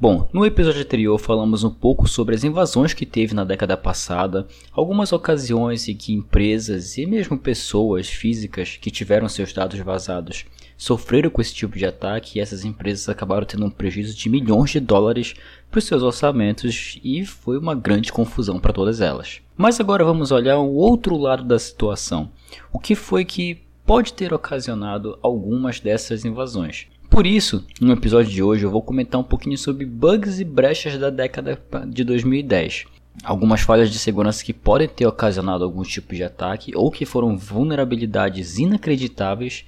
Bom, no episódio anterior falamos um pouco sobre as invasões que teve na década passada, algumas ocasiões em que empresas e mesmo pessoas físicas que tiveram seus dados vazados sofreram com esse tipo de ataque e essas empresas acabaram tendo um prejuízo de milhões de dólares para os seus orçamentos e foi uma grande confusão para todas elas. Mas agora vamos olhar o outro lado da situação. O que foi que pode ter ocasionado algumas dessas invasões? Por isso, no episódio de hoje eu vou comentar um pouquinho sobre bugs e brechas da década de 2010. Algumas falhas de segurança que podem ter ocasionado algum tipo de ataque ou que foram vulnerabilidades inacreditáveis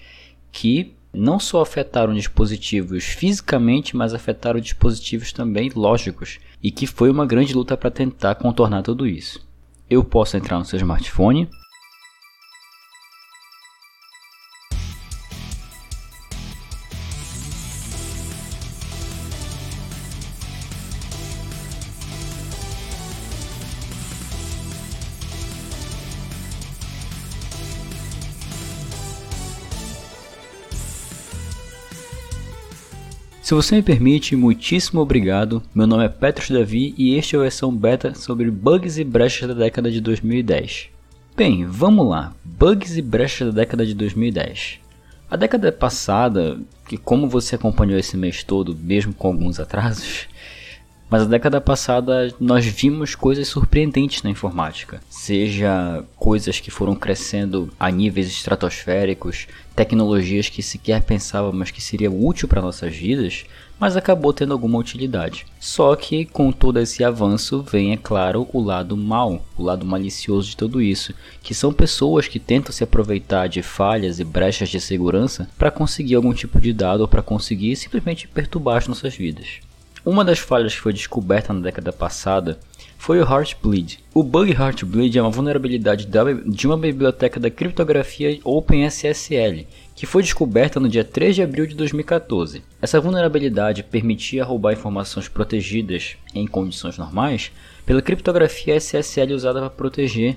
que não só afetaram dispositivos fisicamente, mas afetaram dispositivos também lógicos, e que foi uma grande luta para tentar contornar tudo isso. Eu posso entrar no seu smartphone, Se você me permite, muitíssimo obrigado. Meu nome é Petros Davi e este é a versão beta sobre bugs e brechas da década de 2010. Bem, vamos lá. Bugs e brechas da década de 2010. A década passada, que como você acompanhou esse mês todo, mesmo com alguns atrasos, mas a década passada nós vimos coisas surpreendentes na informática, seja coisas que foram crescendo a níveis estratosféricos, tecnologias que sequer pensávamos que seria útil para nossas vidas, mas acabou tendo alguma utilidade. Só que com todo esse avanço vem, é claro, o lado mal, o lado malicioso de tudo isso, que são pessoas que tentam se aproveitar de falhas e brechas de segurança para conseguir algum tipo de dado ou para conseguir simplesmente perturbar as nossas vidas. Uma das falhas que foi descoberta na década passada foi o Heartbleed. O bug Heartbleed é uma vulnerabilidade de uma biblioteca da criptografia OpenSSL, que foi descoberta no dia 3 de abril de 2014. Essa vulnerabilidade permitia roubar informações protegidas em condições normais pela criptografia SSL usada para proteger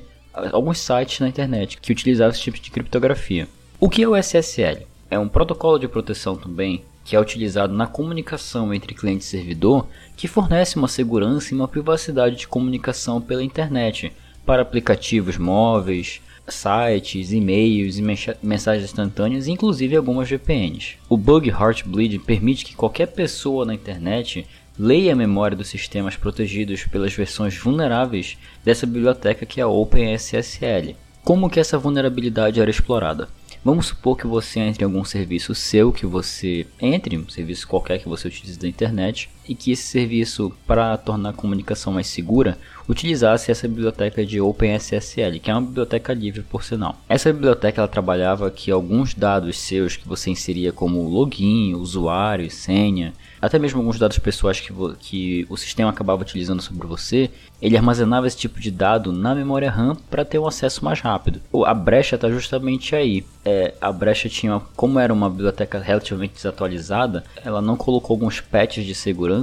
alguns sites na internet que utilizavam esse tipo de criptografia. O que é o SSL? É um protocolo de proteção também que é utilizado na comunicação entre cliente e servidor, que fornece uma segurança e uma privacidade de comunicação pela internet para aplicativos móveis, sites, e-mails e mensagens instantâneas, inclusive algumas VPNs. O bug Heartbleed permite que qualquer pessoa na internet leia a memória dos sistemas protegidos pelas versões vulneráveis dessa biblioteca que é a OpenSSL. Como que essa vulnerabilidade era explorada? Vamos supor que você entre em algum serviço seu, que você entre, um serviço qualquer que você utilize da internet, e que esse serviço, para tornar a comunicação mais segura, utilizasse essa biblioteca de OpenSSL, que é uma biblioteca livre por sinal. Essa biblioteca ela trabalhava que alguns dados seus que você inseria como login, usuário, senha, até mesmo alguns dados pessoais que, que o sistema acabava utilizando sobre você, ele armazenava esse tipo de dado na memória RAM para ter um acesso mais rápido. A brecha está justamente aí. É, a brecha tinha, como era uma biblioteca relativamente desatualizada, ela não colocou alguns patches de segurança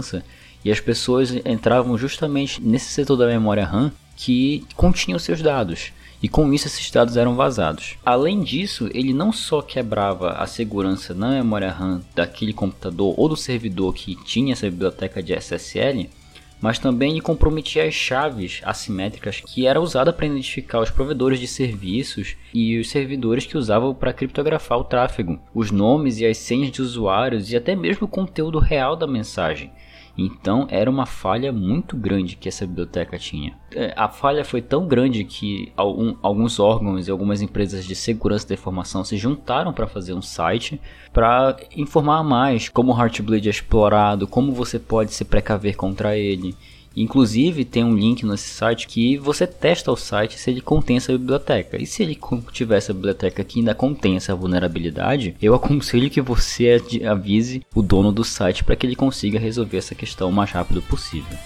e as pessoas entravam justamente nesse setor da memória RAM que continha os seus dados e com isso esses dados eram vazados. Além disso, ele não só quebrava a segurança na memória RAM daquele computador ou do servidor que tinha essa biblioteca de SSL, mas também comprometia as chaves assimétricas que era usada para identificar os provedores de serviços e os servidores que usavam para criptografar o tráfego, os nomes e as senhas de usuários e até mesmo o conteúdo real da mensagem. Então era uma falha muito grande que essa biblioteca tinha. É, a falha foi tão grande que algum, alguns órgãos e algumas empresas de segurança da informação se juntaram para fazer um site para informar mais como o Heartbleed é explorado, como você pode se precaver contra ele Inclusive tem um link nesse site que você testa o site se ele contém essa biblioteca. E se ele tiver essa biblioteca que ainda contém essa vulnerabilidade, eu aconselho que você avise o dono do site para que ele consiga resolver essa questão o mais rápido possível.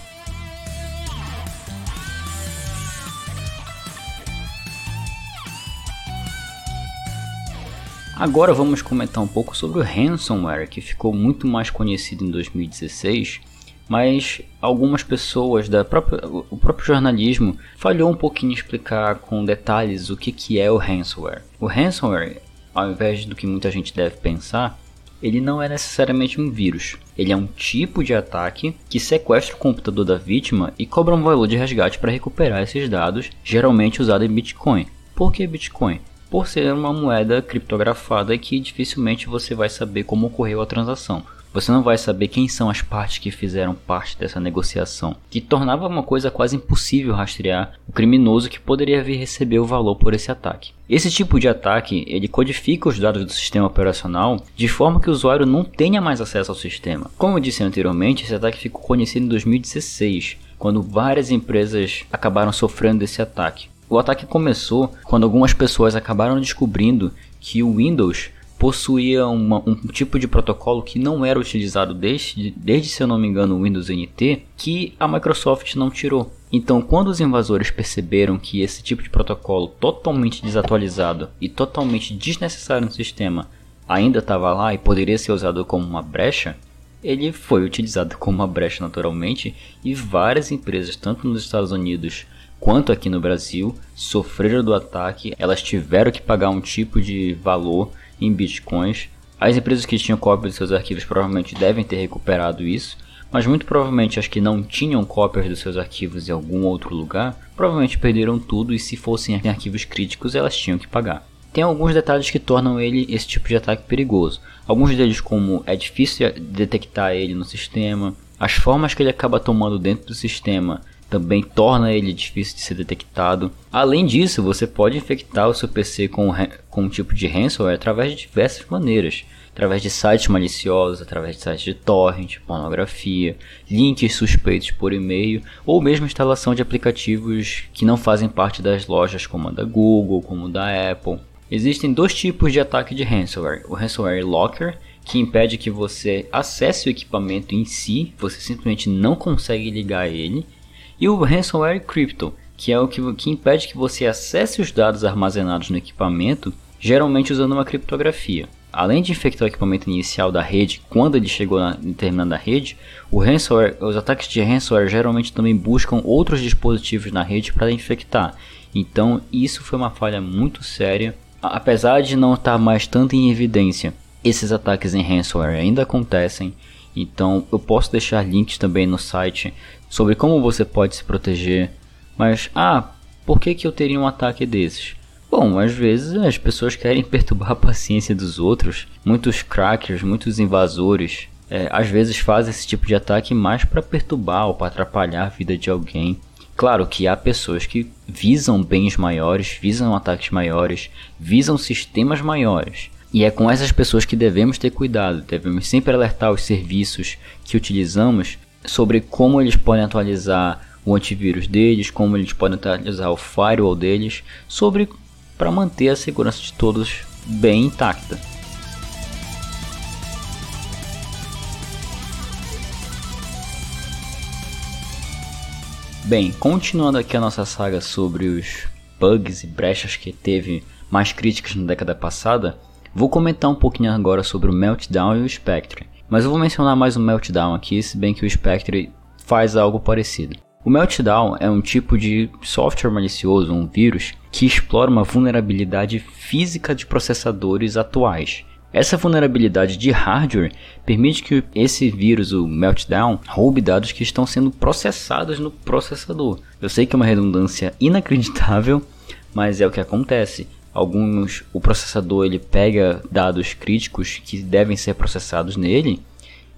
Agora vamos comentar um pouco sobre o ransomware, que ficou muito mais conhecido em 2016 mas algumas pessoas da própria, o próprio jornalismo falhou um pouquinho em explicar com detalhes o que, que é o ransomware. O ransomware, ao invés do que muita gente deve pensar, ele não é necessariamente um vírus. Ele é um tipo de ataque que sequestra o computador da vítima e cobra um valor de resgate para recuperar esses dados, geralmente usado em Bitcoin. Por que Bitcoin? Por ser uma moeda criptografada que dificilmente você vai saber como ocorreu a transação. Você não vai saber quem são as partes que fizeram parte dessa negociação, que tornava uma coisa quase impossível rastrear o criminoso que poderia vir receber o valor por esse ataque. Esse tipo de ataque, ele codifica os dados do sistema operacional de forma que o usuário não tenha mais acesso ao sistema. Como eu disse anteriormente, esse ataque ficou conhecido em 2016, quando várias empresas acabaram sofrendo desse ataque. O ataque começou quando algumas pessoas acabaram descobrindo que o Windows possuía uma, um tipo de protocolo que não era utilizado desde, desde, se eu não me engano, o Windows NT, que a Microsoft não tirou. Então, quando os invasores perceberam que esse tipo de protocolo totalmente desatualizado e totalmente desnecessário no sistema ainda estava lá e poderia ser usado como uma brecha, ele foi utilizado como uma brecha naturalmente e várias empresas, tanto nos Estados Unidos quanto aqui no Brasil, sofreram do ataque. Elas tiveram que pagar um tipo de valor em bitcoins. As empresas que tinham cópias de seus arquivos provavelmente devem ter recuperado isso, mas muito provavelmente as que não tinham cópias dos seus arquivos em algum outro lugar, provavelmente perderam tudo e se fossem arquivos críticos elas tinham que pagar. Tem alguns detalhes que tornam ele esse tipo de ataque perigoso. Alguns deles como é difícil detectar ele no sistema, as formas que ele acaba tomando dentro do sistema também torna ele difícil de ser detectado. Além disso, você pode infectar o seu PC com, com um tipo de ransomware através de diversas maneiras. Através de sites maliciosos, através de sites de torrent, pornografia, links suspeitos por e-mail ou mesmo instalação de aplicativos que não fazem parte das lojas como a da Google, como da Apple. Existem dois tipos de ataque de ransomware: o ransomware locker, que impede que você acesse o equipamento em si, você simplesmente não consegue ligar ele, e o ransomware crypto, que é o que, que impede que você acesse os dados armazenados no equipamento, geralmente usando uma criptografia. Além de infectar o equipamento inicial da rede quando ele chegou na determinada rede, os ataques de ransomware geralmente também buscam outros dispositivos na rede para infectar. Então isso foi uma falha muito séria, apesar de não estar mais tanto em evidência. Esses ataques em ransomware ainda acontecem, então eu posso deixar links também no site sobre como você pode se proteger. Mas, ah, por que, que eu teria um ataque desses? Bom, às vezes as pessoas querem perturbar a paciência dos outros. Muitos crackers, muitos invasores, é, às vezes fazem esse tipo de ataque mais para perturbar ou para atrapalhar a vida de alguém. Claro que há pessoas que visam bens maiores, visam ataques maiores, visam sistemas maiores. E é com essas pessoas que devemos ter cuidado, devemos sempre alertar os serviços que utilizamos sobre como eles podem atualizar o antivírus deles, como eles podem atualizar o firewall deles, sobre para manter a segurança de todos bem intacta. Bem, continuando aqui a nossa saga sobre os bugs e brechas que teve mais críticas na década passada, vou comentar um pouquinho agora sobre o Meltdown e o Spectre. Mas eu vou mencionar mais o Meltdown aqui, se bem que o Spectre faz algo parecido. O Meltdown é um tipo de software malicioso, um vírus, que explora uma vulnerabilidade física de processadores atuais. Essa vulnerabilidade de hardware permite que esse vírus, o Meltdown, roube dados que estão sendo processados no processador. Eu sei que é uma redundância inacreditável, mas é o que acontece alguns o processador ele pega dados críticos que devem ser processados nele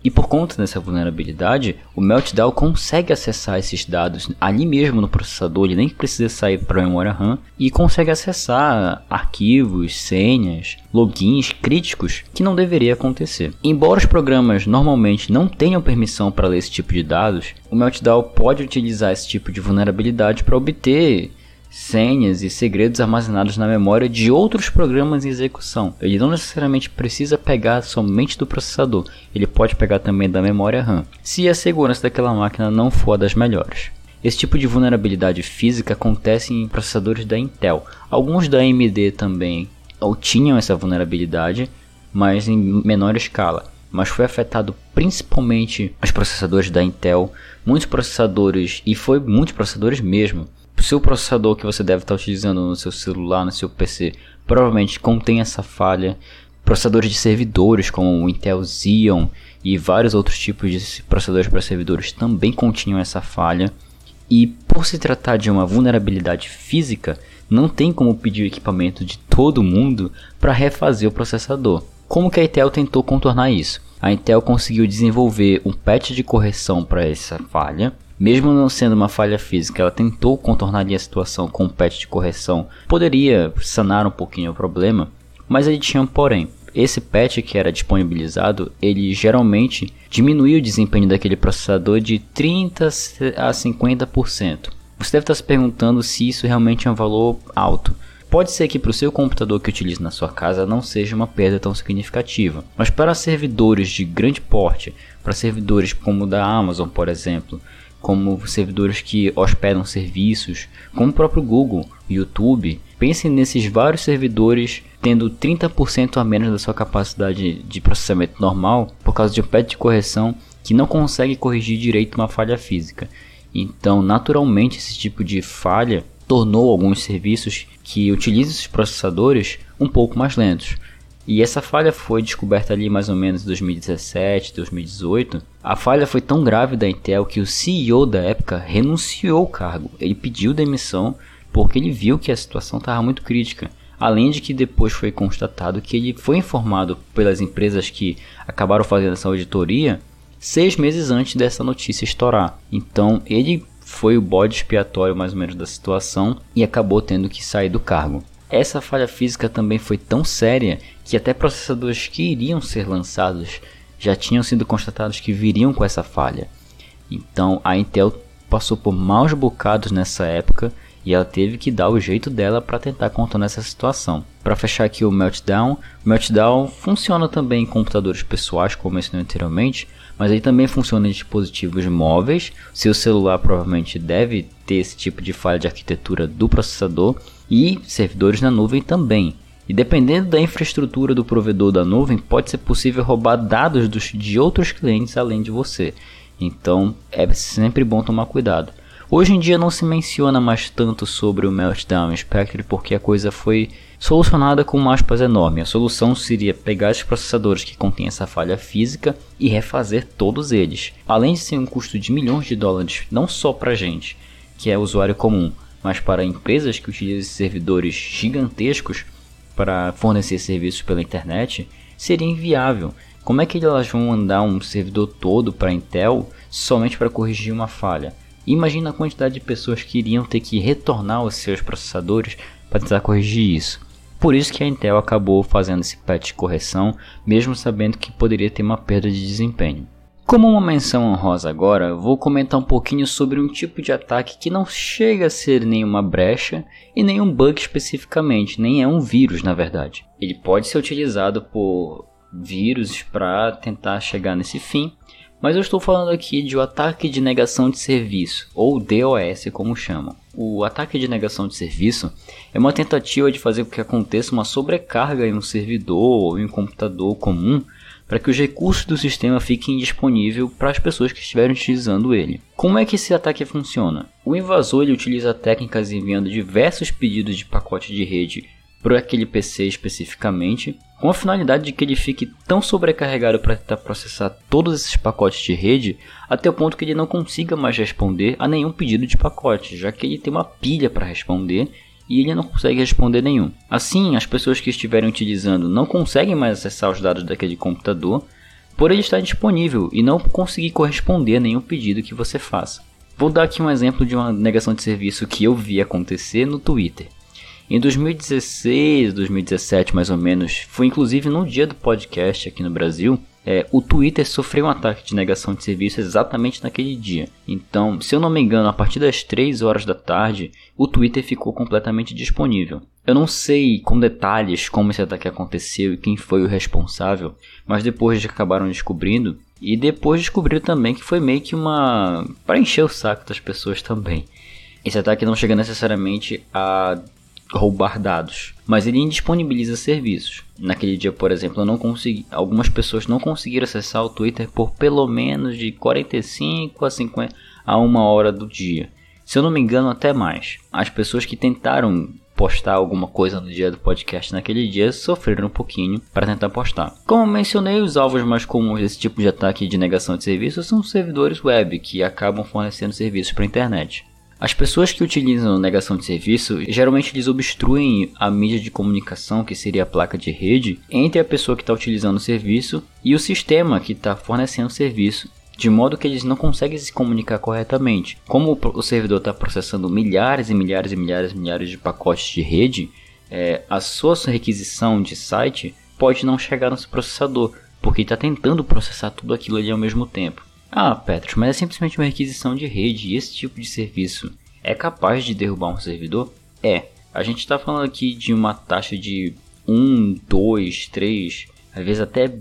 e por conta dessa vulnerabilidade, o Meltdown consegue acessar esses dados ali mesmo no processador, ele nem precisa sair para a memória RAM e consegue acessar arquivos, senhas, logins críticos que não deveria acontecer. Embora os programas normalmente não tenham permissão para ler esse tipo de dados, o Meltdown pode utilizar esse tipo de vulnerabilidade para obter senhas e segredos armazenados na memória de outros programas em execução. Ele não necessariamente precisa pegar somente do processador, ele pode pegar também da memória RAM, se a segurança daquela máquina não for das melhores. Esse tipo de vulnerabilidade física acontece em processadores da Intel. Alguns da AMD também ou tinham essa vulnerabilidade, mas em menor escala. Mas foi afetado principalmente os processadores da Intel, muitos processadores e foi muitos processadores mesmo o seu processador que você deve estar utilizando no seu celular, no seu PC, provavelmente contém essa falha. processadores de servidores como o Intel Xeon e vários outros tipos de processadores para servidores também continham essa falha. E por se tratar de uma vulnerabilidade física, não tem como pedir o equipamento de todo mundo para refazer o processador. Como que a Intel tentou contornar isso? A Intel conseguiu desenvolver um patch de correção para essa falha. Mesmo não sendo uma falha física, ela tentou contornar a situação com um patch de correção. Poderia sanar um pouquinho o problema, mas ele tinha um porém esse patch que era disponibilizado, ele geralmente diminuía o desempenho daquele processador de 30 a 50%. Você deve estar se perguntando se isso realmente é um valor alto. Pode ser que para o seu computador que utilize na sua casa não seja uma perda tão significativa, mas para servidores de grande porte, para servidores como o da Amazon, por exemplo, como servidores que hospedam serviços, como o próprio Google, YouTube, Pense nesses vários servidores tendo 30% a menos da sua capacidade de processamento normal por causa de um patch de correção que não consegue corrigir direito uma falha física. Então, naturalmente, esse tipo de falha tornou alguns serviços que utilizam esses processadores um pouco mais lentos. E essa falha foi descoberta ali mais ou menos em 2017, 2018. A falha foi tão grave da Intel que o CEO da época renunciou ao cargo. Ele pediu demissão porque ele viu que a situação estava muito crítica. Além de que depois foi constatado que ele foi informado pelas empresas que acabaram fazendo essa auditoria seis meses antes dessa notícia estourar. Então ele foi o bode expiatório mais ou menos da situação e acabou tendo que sair do cargo. Essa falha física também foi tão séria que até processadores que iriam ser lançados já tinham sido constatados que viriam com essa falha. Então a Intel passou por maus bocados nessa época e ela teve que dar o jeito dela para tentar contornar essa situação. Para fechar aqui o Meltdown, o Meltdown funciona também em computadores pessoais, como mencionei anteriormente, mas ele também funciona em dispositivos móveis. Seu celular provavelmente deve ter esse tipo de falha de arquitetura do processador e servidores na nuvem também. E dependendo da infraestrutura do provedor da nuvem, pode ser possível roubar dados dos, de outros clientes além de você. Então é sempre bom tomar cuidado. Hoje em dia não se menciona mais tanto sobre o Meltdown Spectre porque a coisa foi solucionada com um aspas enorme. A solução seria pegar os processadores que contêm essa falha física e refazer todos eles. Além de ser um custo de milhões de dólares, não só para gente, que é usuário comum, mas para empresas que utilizam servidores gigantescos para fornecer serviços pela internet, seria inviável. Como é que elas vão mandar um servidor todo para Intel somente para corrigir uma falha? Imagina a quantidade de pessoas que iriam ter que retornar os seus processadores para tentar corrigir isso. Por isso que a Intel acabou fazendo esse patch de correção, mesmo sabendo que poderia ter uma perda de desempenho. Como uma menção honrosa agora, vou comentar um pouquinho sobre um tipo de ataque que não chega a ser nenhuma brecha e nem um bug especificamente, nem é um vírus na verdade. Ele pode ser utilizado por vírus para tentar chegar nesse fim, mas eu estou falando aqui de o um ataque de negação de serviço, ou DOS como chamam. O ataque de negação de serviço é uma tentativa de fazer com que aconteça uma sobrecarga em um servidor ou em um computador comum para que os recursos do sistema fiquem disponíveis para as pessoas que estiverem utilizando ele. Como é que esse ataque funciona? O invasor ele utiliza técnicas enviando diversos pedidos de pacote de rede para aquele PC especificamente, com a finalidade de que ele fique tão sobrecarregado para tentar processar todos esses pacotes de rede, até o ponto que ele não consiga mais responder a nenhum pedido de pacote, já que ele tem uma pilha para responder e ele não consegue responder nenhum. Assim, as pessoas que estiverem utilizando não conseguem mais acessar os dados daquele computador por ele estar disponível e não conseguir corresponder a nenhum pedido que você faça. Vou dar aqui um exemplo de uma negação de serviço que eu vi acontecer no Twitter. Em 2016, 2017 mais ou menos, foi inclusive no dia do podcast aqui no Brasil, é, o Twitter sofreu um ataque de negação de serviço exatamente naquele dia. Então, se eu não me engano, a partir das 3 horas da tarde, o Twitter ficou completamente disponível. Eu não sei com detalhes como esse ataque aconteceu e quem foi o responsável, mas depois acabaram descobrindo e depois descobriram também que foi meio que uma para encher o saco das pessoas também. Esse ataque não chega necessariamente a roubar dados, mas ele indisponibiliza serviços. Naquele dia, por exemplo, eu não consegui, algumas pessoas não conseguiram acessar o Twitter por pelo menos de 45 a 50 a uma hora do dia. Se eu não me engano, até mais. As pessoas que tentaram postar alguma coisa no dia do podcast naquele dia sofreram um pouquinho para tentar postar. Como mencionei, os alvos mais comuns desse tipo de ataque de negação de serviço são servidores web que acabam fornecendo serviços para a internet. As pessoas que utilizam negação de serviço geralmente eles obstruem a mídia de comunicação, que seria a placa de rede, entre a pessoa que está utilizando o serviço e o sistema que está fornecendo o serviço, de modo que eles não conseguem se comunicar corretamente. Como o servidor está processando milhares e milhares e milhares e milhares de pacotes de rede, é, a sua requisição de site pode não chegar no seu processador, porque está tentando processar tudo aquilo ali ao mesmo tempo. Ah, Petros, mas é simplesmente uma requisição de rede e esse tipo de serviço é capaz de derrubar um servidor? É. A gente está falando aqui de uma taxa de 1, 2, 3, às vezes até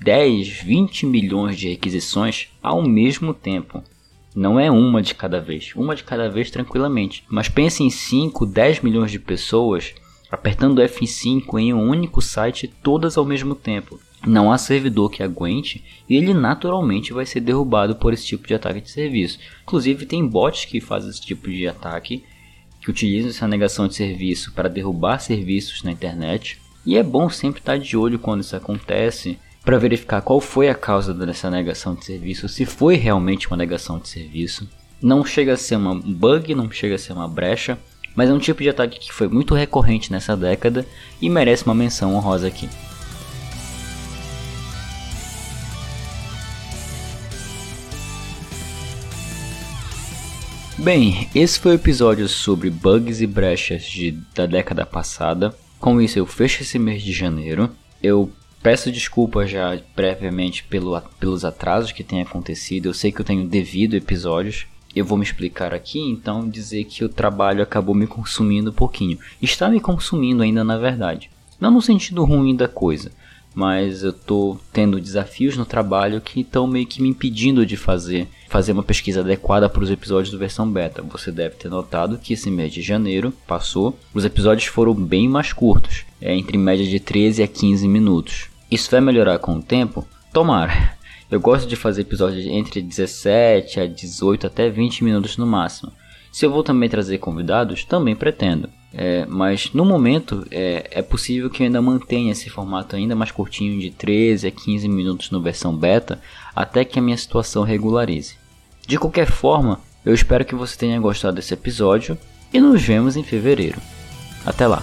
10, 20 milhões de requisições ao mesmo tempo. Não é uma de cada vez, uma de cada vez tranquilamente. Mas pense em 5, 10 milhões de pessoas apertando F5 em um único site todas ao mesmo tempo não há servidor que aguente e ele naturalmente vai ser derrubado por esse tipo de ataque de serviço. Inclusive tem bots que fazem esse tipo de ataque, que utilizam essa negação de serviço para derrubar serviços na internet. E é bom sempre estar de olho quando isso acontece para verificar qual foi a causa dessa negação de serviço, se foi realmente uma negação de serviço. Não chega a ser um bug, não chega a ser uma brecha, mas é um tipo de ataque que foi muito recorrente nessa década e merece uma menção honrosa aqui. Bem, esse foi o episódio sobre bugs e brechas de, da década passada. Com isso, eu fecho esse mês de janeiro. Eu peço desculpas já previamente pelo, pelos atrasos que têm acontecido. Eu sei que eu tenho devido episódios. Eu vou me explicar aqui, então dizer que o trabalho acabou me consumindo um pouquinho. Está me consumindo ainda, na verdade. Não no sentido ruim da coisa, mas eu tô tendo desafios no trabalho que estão meio que me impedindo de fazer fazer uma pesquisa adequada para os episódios do versão beta. Você deve ter notado que esse mês de janeiro passou, os episódios foram bem mais curtos, é entre média de 13 a 15 minutos. Isso vai melhorar com o tempo? Tomara. Eu gosto de fazer episódios entre 17 a 18 até 20 minutos no máximo. Se eu vou também trazer convidados, também pretendo. É, mas no momento é, é possível que eu ainda mantenha esse formato ainda mais curtinho de 13 a 15 minutos no versão beta até que a minha situação regularize. De qualquer forma, eu espero que você tenha gostado desse episódio e nos vemos em fevereiro. Até lá!